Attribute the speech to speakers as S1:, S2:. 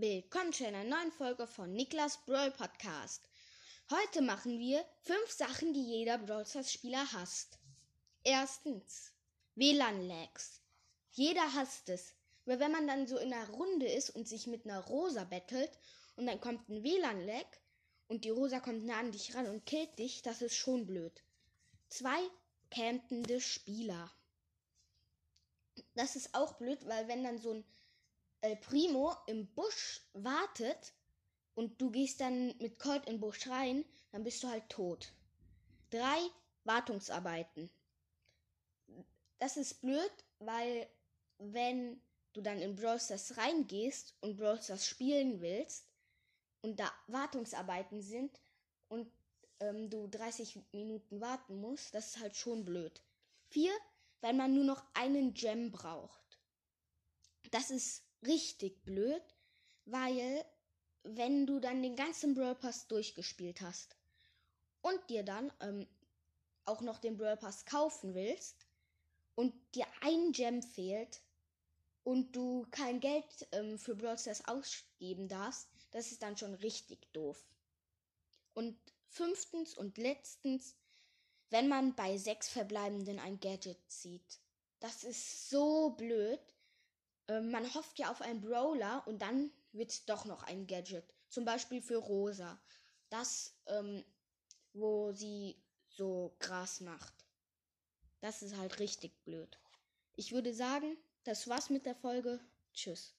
S1: Willkommen zu einer neuen Folge von Niklas Brawl Podcast. Heute machen wir fünf Sachen, die jeder Brawl Stars Spieler hasst. Erstens, WLAN-Lags. Jeder hasst es. Weil wenn man dann so in einer Runde ist und sich mit einer Rosa bettelt und dann kommt ein WLAN-Lag und die Rosa kommt nah an dich ran und killt dich, das ist schon blöd. Zwei, campende Spieler. Das ist auch blöd, weil wenn dann so ein El Primo im Busch wartet und du gehst dann mit Colt in den Busch rein, dann bist du halt tot. Drei Wartungsarbeiten. Das ist blöd, weil wenn du dann in Brawl Stars reingehst und Brawl Stars spielen willst und da Wartungsarbeiten sind und ähm, du 30 Minuten warten musst, das ist halt schon blöd. Vier, wenn man nur noch einen Gem braucht. Das ist richtig blöd, weil wenn du dann den ganzen Brawl Pass durchgespielt hast und dir dann ähm, auch noch den Brawl Pass kaufen willst und dir ein Gem fehlt und du kein Geld ähm, für Brawl Stars ausgeben darfst, das ist dann schon richtig doof. Und fünftens und letztens, wenn man bei sechs Verbleibenden ein Gadget zieht. Das ist so blöd, ähm, man hofft ja auf einen Brawler und dann wird doch noch ein Gadget. Zum Beispiel für Rosa. Das, ähm, wo sie so Gras macht. Das ist halt richtig blöd. Ich würde sagen, das war's mit der Folge. Tschüss.